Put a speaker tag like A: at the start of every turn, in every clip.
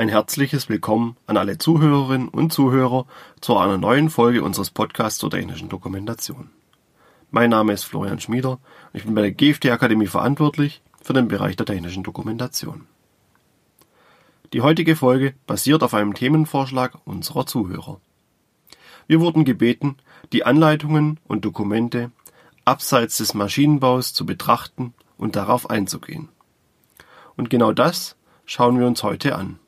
A: Ein herzliches Willkommen an alle Zuhörerinnen und Zuhörer zu einer neuen Folge unseres Podcasts zur technischen Dokumentation. Mein Name ist Florian Schmieder und ich bin bei der GFT Akademie verantwortlich für den Bereich der technischen Dokumentation. Die heutige Folge basiert auf einem Themenvorschlag unserer Zuhörer. Wir wurden gebeten, die Anleitungen und Dokumente abseits des Maschinenbaus zu betrachten und darauf einzugehen. Und genau das schauen wir uns heute an.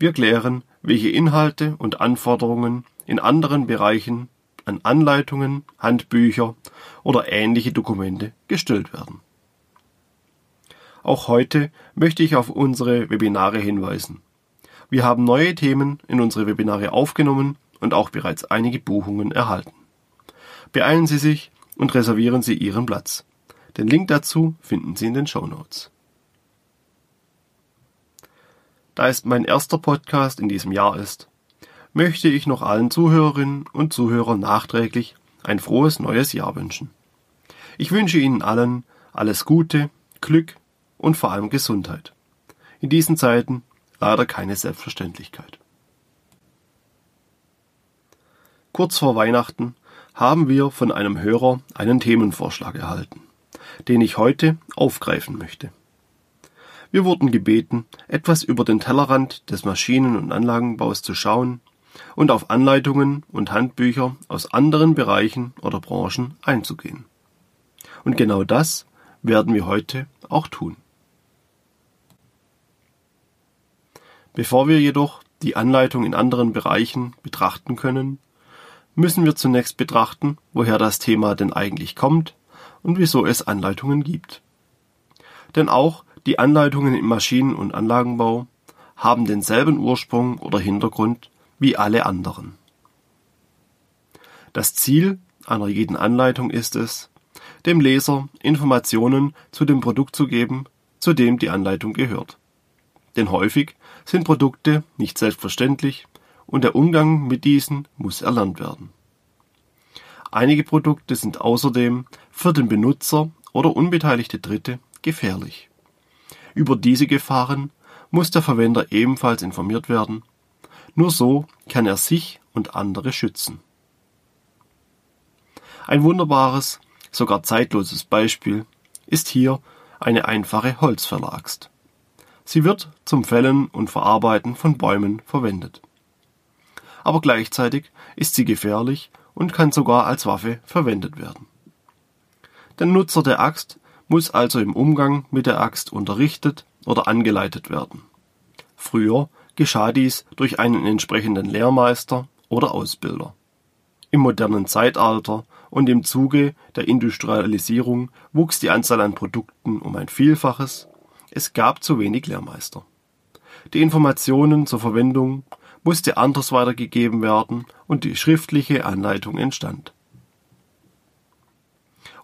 A: Wir klären, welche Inhalte und Anforderungen in anderen Bereichen an Anleitungen, Handbücher oder ähnliche Dokumente gestellt werden. Auch heute möchte ich auf unsere Webinare hinweisen. Wir haben neue Themen in unsere Webinare aufgenommen und auch bereits einige Buchungen erhalten. Beeilen Sie sich und reservieren Sie Ihren Platz. Den Link dazu finden Sie in den Show Notes. Da es mein erster Podcast in diesem Jahr ist, möchte ich noch allen Zuhörerinnen und Zuhörern nachträglich ein frohes neues Jahr wünschen. Ich wünsche Ihnen allen alles Gute, Glück und vor allem Gesundheit. In diesen Zeiten leider keine Selbstverständlichkeit. Kurz vor Weihnachten haben wir von einem Hörer einen Themenvorschlag erhalten, den ich heute aufgreifen möchte. Wir wurden gebeten, etwas über den Tellerrand des Maschinen- und Anlagenbaus zu schauen und auf Anleitungen und Handbücher aus anderen Bereichen oder Branchen einzugehen. Und genau das werden wir heute auch tun. Bevor wir jedoch die Anleitung in anderen Bereichen betrachten können, müssen wir zunächst betrachten, woher das Thema denn eigentlich kommt und wieso es Anleitungen gibt. Denn auch die Anleitungen im Maschinen- und Anlagenbau haben denselben Ursprung oder Hintergrund wie alle anderen. Das Ziel einer jeden Anleitung ist es, dem Leser Informationen zu dem Produkt zu geben, zu dem die Anleitung gehört. Denn häufig sind Produkte nicht selbstverständlich und der Umgang mit diesen muss erlernt werden. Einige Produkte sind außerdem für den Benutzer oder unbeteiligte Dritte gefährlich. Über diese Gefahren muss der Verwender ebenfalls informiert werden, nur so kann er sich und andere schützen. Ein wunderbares, sogar zeitloses Beispiel ist hier eine einfache Holzverlagst. Sie wird zum Fällen und Verarbeiten von Bäumen verwendet. Aber gleichzeitig ist sie gefährlich und kann sogar als Waffe verwendet werden. Der Nutzer der Axt muss also im Umgang mit der Axt unterrichtet oder angeleitet werden. Früher geschah dies durch einen entsprechenden Lehrmeister oder Ausbilder. Im modernen Zeitalter und im Zuge der Industrialisierung wuchs die Anzahl an Produkten um ein Vielfaches, es gab zu wenig Lehrmeister. Die Informationen zur Verwendung musste anders weitergegeben werden und die schriftliche Anleitung entstand.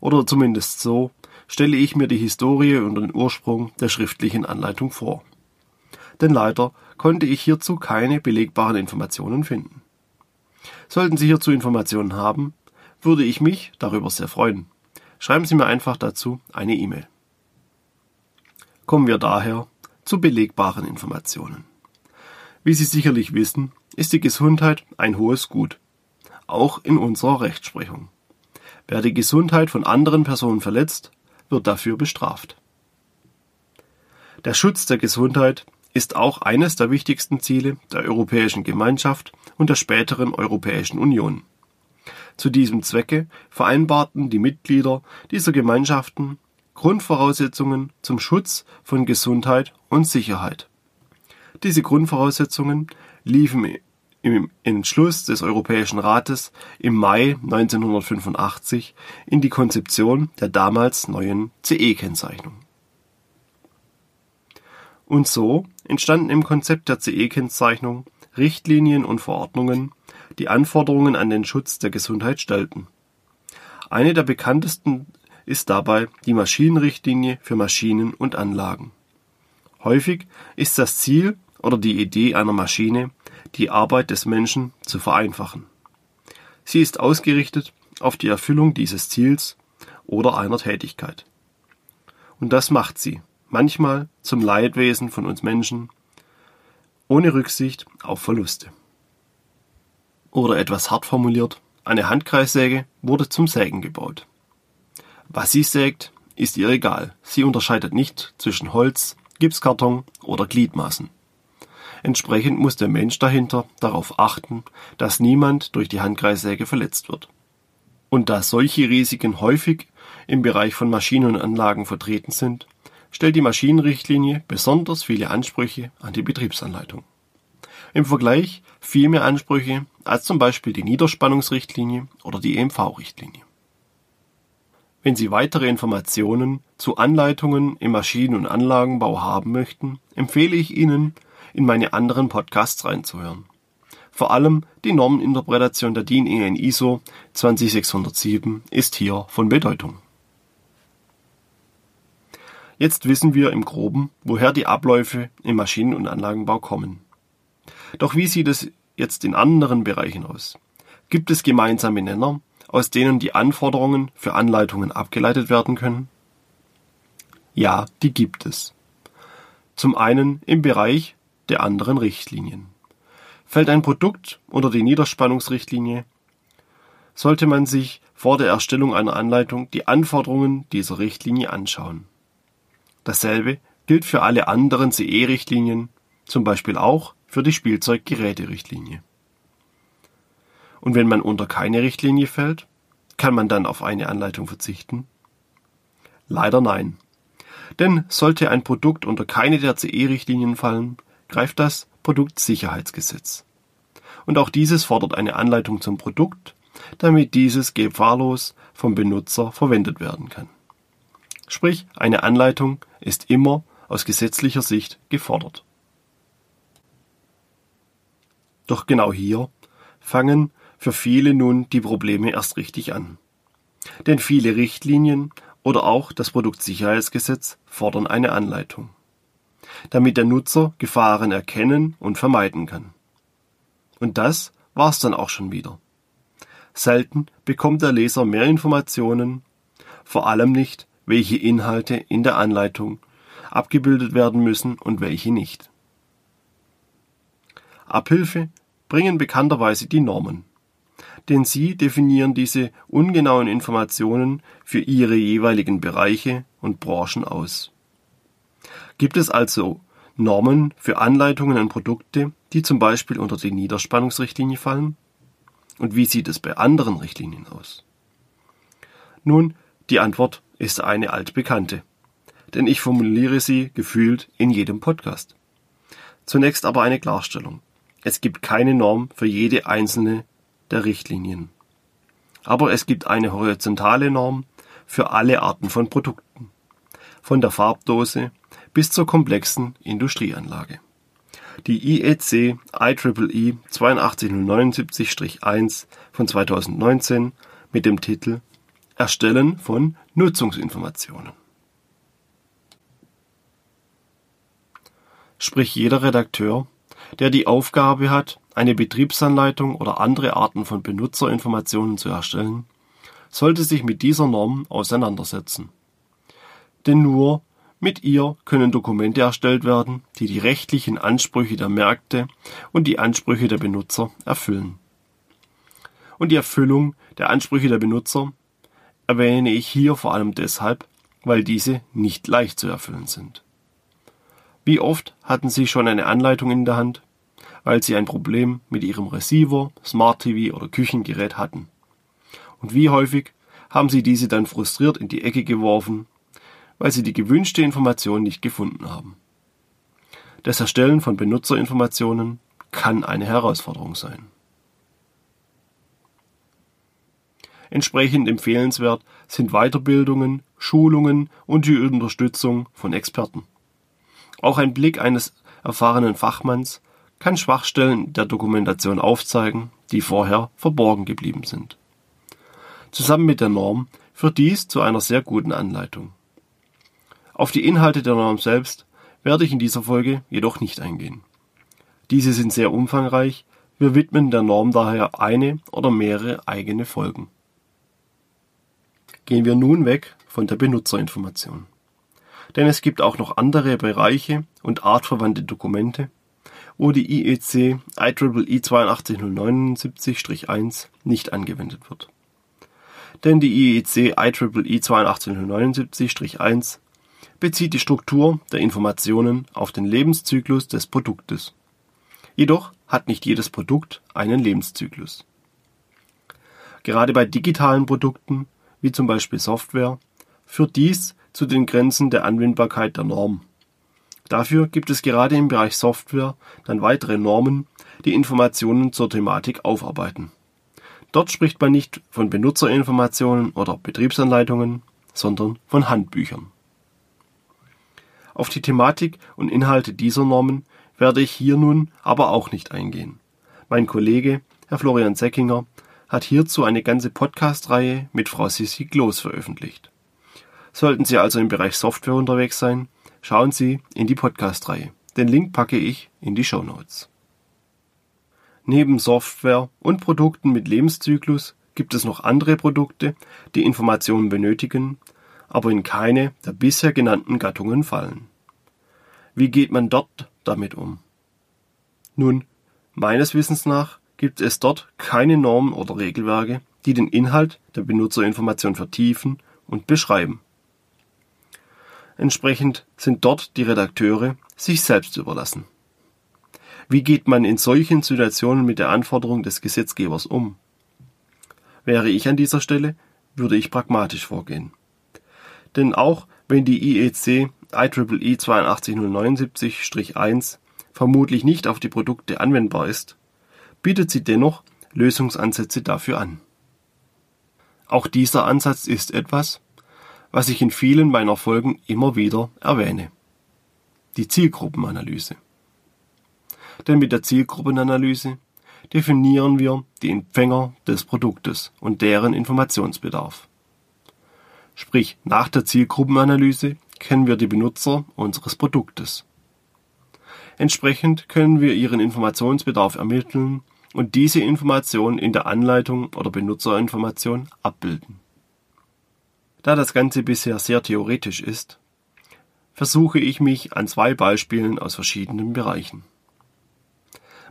A: Oder zumindest so, stelle ich mir die Historie und den Ursprung der schriftlichen Anleitung vor. Denn leider konnte ich hierzu keine belegbaren Informationen finden. Sollten Sie hierzu Informationen haben, würde ich mich darüber sehr freuen. Schreiben Sie mir einfach dazu eine E-Mail. Kommen wir daher zu belegbaren Informationen. Wie Sie sicherlich wissen, ist die Gesundheit ein hohes Gut, auch in unserer Rechtsprechung. Wer die Gesundheit von anderen Personen verletzt, wird dafür bestraft. Der Schutz der Gesundheit ist auch eines der wichtigsten Ziele der Europäischen Gemeinschaft und der späteren Europäischen Union. Zu diesem Zwecke vereinbarten die Mitglieder dieser Gemeinschaften Grundvoraussetzungen zum Schutz von Gesundheit und Sicherheit. Diese Grundvoraussetzungen liefen im Entschluss des Europäischen Rates im Mai 1985 in die Konzeption der damals neuen CE-Kennzeichnung. Und so entstanden im Konzept der CE-Kennzeichnung Richtlinien und Verordnungen, die Anforderungen an den Schutz der Gesundheit stellten. Eine der bekanntesten ist dabei die Maschinenrichtlinie für Maschinen und Anlagen. Häufig ist das Ziel oder die Idee einer Maschine die Arbeit des Menschen zu vereinfachen. Sie ist ausgerichtet auf die Erfüllung dieses Ziels oder einer Tätigkeit. Und das macht sie manchmal zum Leidwesen von uns Menschen, ohne Rücksicht auf Verluste. Oder etwas hart formuliert, eine Handkreissäge wurde zum Sägen gebaut. Was sie sägt, ist ihr egal. Sie unterscheidet nicht zwischen Holz, Gipskarton oder Gliedmaßen. Entsprechend muss der Mensch dahinter darauf achten, dass niemand durch die Handkreissäge verletzt wird. Und da solche Risiken häufig im Bereich von Maschinen und Anlagen vertreten sind, stellt die Maschinenrichtlinie besonders viele Ansprüche an die Betriebsanleitung. Im Vergleich viel mehr Ansprüche als zum Beispiel die Niederspannungsrichtlinie oder die EMV-Richtlinie. Wenn Sie weitere Informationen zu Anleitungen im Maschinen- und Anlagenbau haben möchten, empfehle ich Ihnen, in meine anderen Podcasts reinzuhören. Vor allem die Normeninterpretation der DIN EN ISO 20607 ist hier von Bedeutung. Jetzt wissen wir im Groben, woher die Abläufe im Maschinen- und Anlagenbau kommen. Doch wie sieht es jetzt in anderen Bereichen aus? Gibt es gemeinsame Nenner, aus denen die Anforderungen für Anleitungen abgeleitet werden können? Ja, die gibt es. Zum einen im Bereich der anderen Richtlinien. Fällt ein Produkt unter die Niederspannungsrichtlinie, sollte man sich vor der Erstellung einer Anleitung die Anforderungen dieser Richtlinie anschauen. Dasselbe gilt für alle anderen CE-Richtlinien, zum Beispiel auch für die Spielzeuggeräte-Richtlinie. Und wenn man unter keine Richtlinie fällt, kann man dann auf eine Anleitung verzichten? Leider nein. Denn sollte ein Produkt unter keine der CE-Richtlinien fallen, greift das Produktsicherheitsgesetz. Und auch dieses fordert eine Anleitung zum Produkt, damit dieses gefahrlos vom Benutzer verwendet werden kann. Sprich, eine Anleitung ist immer aus gesetzlicher Sicht gefordert. Doch genau hier fangen für viele nun die Probleme erst richtig an. Denn viele Richtlinien oder auch das Produktsicherheitsgesetz fordern eine Anleitung, damit der Nutzer Gefahren erkennen und vermeiden kann. Und das war's dann auch schon wieder. Selten bekommt der Leser mehr Informationen, vor allem nicht, welche Inhalte in der Anleitung abgebildet werden müssen und welche nicht. Abhilfe bringen bekannterweise die Normen, denn sie definieren diese ungenauen Informationen für ihre jeweiligen Bereiche und Branchen aus. Gibt es also Normen für Anleitungen und Produkte, die zum Beispiel unter die Niederspannungsrichtlinie fallen? Und wie sieht es bei anderen Richtlinien aus? Nun, die Antwort ist eine altbekannte, denn ich formuliere sie gefühlt in jedem Podcast. Zunächst aber eine Klarstellung. Es gibt keine Norm für jede einzelne der Richtlinien. Aber es gibt eine horizontale Norm für alle Arten von Produkten. Von der Farbdose bis zur komplexen Industrieanlage. Die IEC IEEE 82079-1 von 2019 mit dem Titel Erstellen von Nutzungsinformationen. Sprich jeder Redakteur, der die Aufgabe hat, eine Betriebsanleitung oder andere Arten von Benutzerinformationen zu erstellen, sollte sich mit dieser Norm auseinandersetzen. Denn nur mit ihr können Dokumente erstellt werden, die die rechtlichen Ansprüche der Märkte und die Ansprüche der Benutzer erfüllen. Und die Erfüllung der Ansprüche der Benutzer erwähne ich hier vor allem deshalb, weil diese nicht leicht zu erfüllen sind. Wie oft hatten Sie schon eine Anleitung in der Hand, weil Sie ein Problem mit Ihrem Receiver, Smart TV oder Küchengerät hatten? Und wie häufig haben Sie diese dann frustriert in die Ecke geworfen, weil Sie die gewünschte Information nicht gefunden haben? Das Erstellen von Benutzerinformationen kann eine Herausforderung sein. Entsprechend empfehlenswert sind Weiterbildungen, Schulungen und die Unterstützung von Experten. Auch ein Blick eines erfahrenen Fachmanns kann Schwachstellen der Dokumentation aufzeigen, die vorher verborgen geblieben sind. Zusammen mit der Norm führt dies zu einer sehr guten Anleitung. Auf die Inhalte der Norm selbst werde ich in dieser Folge jedoch nicht eingehen. Diese sind sehr umfangreich, wir widmen der Norm daher eine oder mehrere eigene Folgen. Gehen wir nun weg von der Benutzerinformation. Denn es gibt auch noch andere Bereiche und artverwandte Dokumente, wo die IEC IEEE 82079-1 nicht angewendet wird. Denn die IEC IEEE 82079-1 bezieht die Struktur der Informationen auf den Lebenszyklus des Produktes. Jedoch hat nicht jedes Produkt einen Lebenszyklus. Gerade bei digitalen Produkten, wie zum Beispiel Software, führt dies zu den Grenzen der Anwendbarkeit der Norm. Dafür gibt es gerade im Bereich Software dann weitere Normen, die Informationen zur Thematik aufarbeiten. Dort spricht man nicht von Benutzerinformationen oder Betriebsanleitungen, sondern von Handbüchern. Auf die Thematik und Inhalte dieser Normen werde ich hier nun aber auch nicht eingehen. Mein Kollege, Herr Florian Seckinger, hat hierzu eine ganze Podcast-Reihe mit Frau Sissi Gloß veröffentlicht. Sollten Sie also im Bereich Software unterwegs sein, schauen Sie in die Podcast-Reihe. Den Link packe ich in die Show Notes. Neben Software und Produkten mit Lebenszyklus gibt es noch andere Produkte, die Informationen benötigen, aber in keine der bisher genannten Gattungen fallen. Wie geht man dort damit um? Nun, meines Wissens nach gibt es dort keine Normen oder Regelwerke, die den Inhalt der Benutzerinformation vertiefen und beschreiben. Entsprechend sind dort die Redakteure sich selbst überlassen. Wie geht man in solchen Situationen mit der Anforderung des Gesetzgebers um? Wäre ich an dieser Stelle, würde ich pragmatisch vorgehen. Denn auch wenn die IEC IEEE 82079-1 vermutlich nicht auf die Produkte anwendbar ist, bietet sie dennoch Lösungsansätze dafür an. Auch dieser Ansatz ist etwas, was ich in vielen meiner Folgen immer wieder erwähne. Die Zielgruppenanalyse. Denn mit der Zielgruppenanalyse definieren wir die Empfänger des Produktes und deren Informationsbedarf. Sprich, nach der Zielgruppenanalyse kennen wir die Benutzer unseres Produktes. Entsprechend können wir ihren Informationsbedarf ermitteln und diese Information in der Anleitung oder Benutzerinformation abbilden. Da das Ganze bisher sehr theoretisch ist, versuche ich mich an zwei Beispielen aus verschiedenen Bereichen.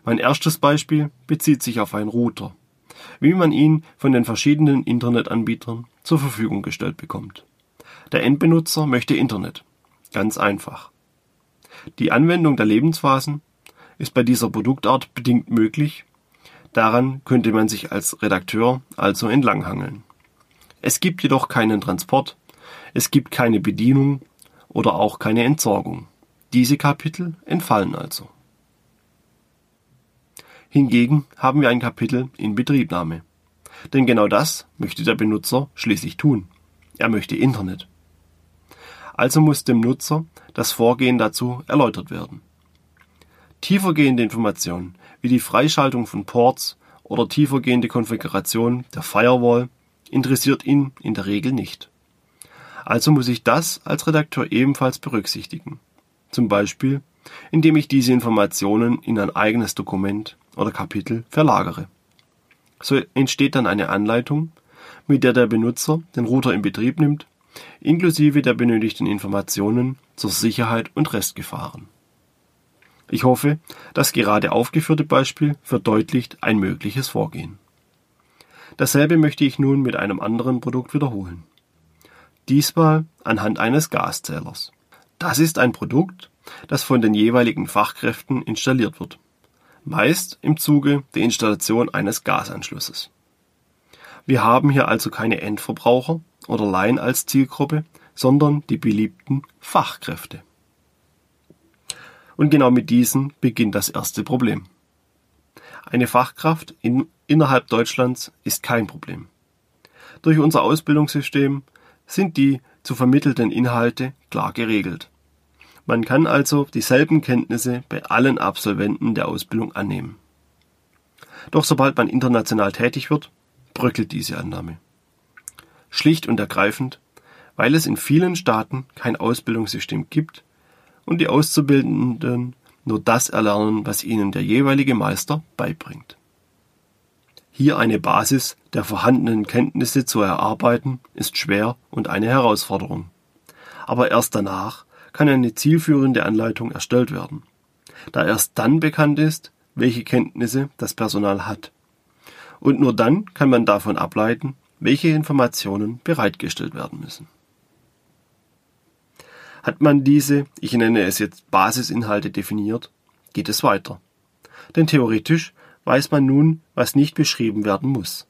A: Mein erstes Beispiel bezieht sich auf einen Router, wie man ihn von den verschiedenen Internetanbietern zur Verfügung gestellt bekommt. Der Endbenutzer möchte Internet. Ganz einfach. Die Anwendung der Lebensphasen ist bei dieser Produktart bedingt möglich. Daran könnte man sich als Redakteur also entlanghangeln. Es gibt jedoch keinen Transport, es gibt keine Bedienung oder auch keine Entsorgung. Diese Kapitel entfallen also. Hingegen haben wir ein Kapitel in Betriebnahme. Denn genau das möchte der Benutzer schließlich tun. Er möchte Internet. Also muss dem Nutzer das Vorgehen dazu erläutert werden. Tiefergehende Informationen wie die Freischaltung von Ports oder tiefergehende Konfiguration der Firewall interessiert ihn in der Regel nicht. Also muss ich das als Redakteur ebenfalls berücksichtigen. Zum Beispiel, indem ich diese Informationen in ein eigenes Dokument oder Kapitel verlagere. So entsteht dann eine Anleitung, mit der der Benutzer den Router in Betrieb nimmt inklusive der benötigten Informationen zur Sicherheit und Restgefahren. Ich hoffe, das gerade aufgeführte Beispiel verdeutlicht ein mögliches Vorgehen. Dasselbe möchte ich nun mit einem anderen Produkt wiederholen. Diesmal anhand eines Gaszählers. Das ist ein Produkt, das von den jeweiligen Fachkräften installiert wird, meist im Zuge der Installation eines Gasanschlusses. Wir haben hier also keine Endverbraucher, oder Laien als Zielgruppe, sondern die beliebten Fachkräfte. Und genau mit diesen beginnt das erste Problem. Eine Fachkraft in, innerhalb Deutschlands ist kein Problem. Durch unser Ausbildungssystem sind die zu vermittelnden Inhalte klar geregelt. Man kann also dieselben Kenntnisse bei allen Absolventen der Ausbildung annehmen. Doch sobald man international tätig wird, bröckelt diese Annahme. Schlicht und ergreifend, weil es in vielen Staaten kein Ausbildungssystem gibt und die Auszubildenden nur das erlernen, was ihnen der jeweilige Meister beibringt. Hier eine Basis der vorhandenen Kenntnisse zu erarbeiten, ist schwer und eine Herausforderung. Aber erst danach kann eine zielführende Anleitung erstellt werden. da erst dann bekannt ist, welche Kenntnisse das Personal hat. Und nur dann kann man davon ableiten, welche Informationen bereitgestellt werden müssen. Hat man diese, ich nenne es jetzt Basisinhalte definiert, geht es weiter. Denn theoretisch weiß man nun, was nicht beschrieben werden muss.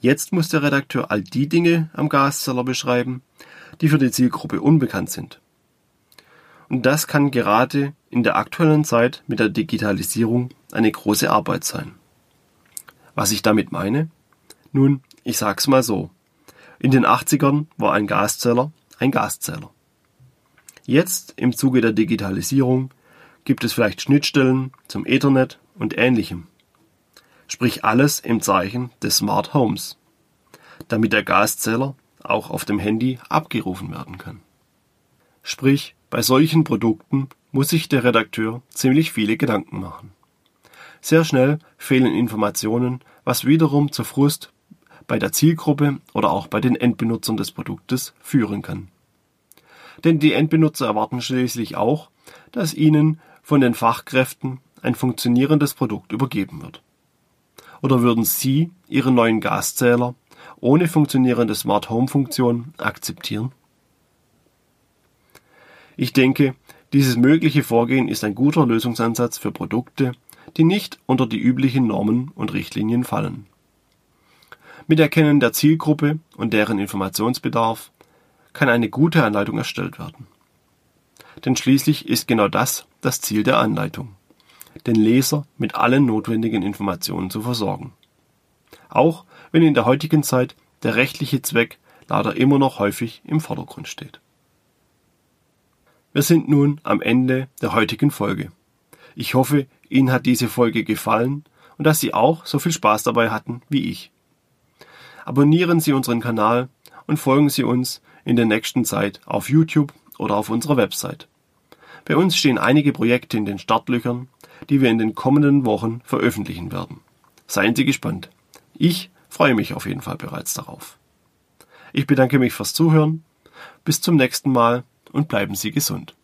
A: Jetzt muss der Redakteur all die Dinge am Gaszeller beschreiben, die für die Zielgruppe unbekannt sind. Und das kann gerade in der aktuellen Zeit mit der Digitalisierung eine große Arbeit sein. Was ich damit meine? Nun, ich sag's mal so. In den 80ern war ein Gaszähler ein Gaszähler. Jetzt, im Zuge der Digitalisierung, gibt es vielleicht Schnittstellen zum Ethernet und ähnlichem. Sprich alles im Zeichen des Smart Homes, damit der Gaszähler auch auf dem Handy abgerufen werden kann. Sprich, bei solchen Produkten muss sich der Redakteur ziemlich viele Gedanken machen. Sehr schnell fehlen Informationen, was wiederum zu Frust bei der Zielgruppe oder auch bei den Endbenutzern des Produktes führen kann. Denn die Endbenutzer erwarten schließlich auch, dass ihnen von den Fachkräften ein funktionierendes Produkt übergeben wird. Oder würden Sie Ihren neuen Gaszähler ohne funktionierende Smart Home Funktion akzeptieren? Ich denke, dieses mögliche Vorgehen ist ein guter Lösungsansatz für Produkte, die nicht unter die üblichen Normen und Richtlinien fallen. Mit Erkennen der Zielgruppe und deren Informationsbedarf kann eine gute Anleitung erstellt werden. Denn schließlich ist genau das das Ziel der Anleitung, den Leser mit allen notwendigen Informationen zu versorgen. Auch wenn in der heutigen Zeit der rechtliche Zweck leider immer noch häufig im Vordergrund steht. Wir sind nun am Ende der heutigen Folge. Ich hoffe, Ihnen hat diese Folge gefallen und dass Sie auch so viel Spaß dabei hatten wie ich. Abonnieren Sie unseren Kanal und folgen Sie uns in der nächsten Zeit auf YouTube oder auf unserer Website. Bei uns stehen einige Projekte in den Startlöchern, die wir in den kommenden Wochen veröffentlichen werden. Seien Sie gespannt. Ich freue mich auf jeden Fall bereits darauf. Ich bedanke mich fürs Zuhören. Bis zum nächsten Mal und bleiben Sie gesund.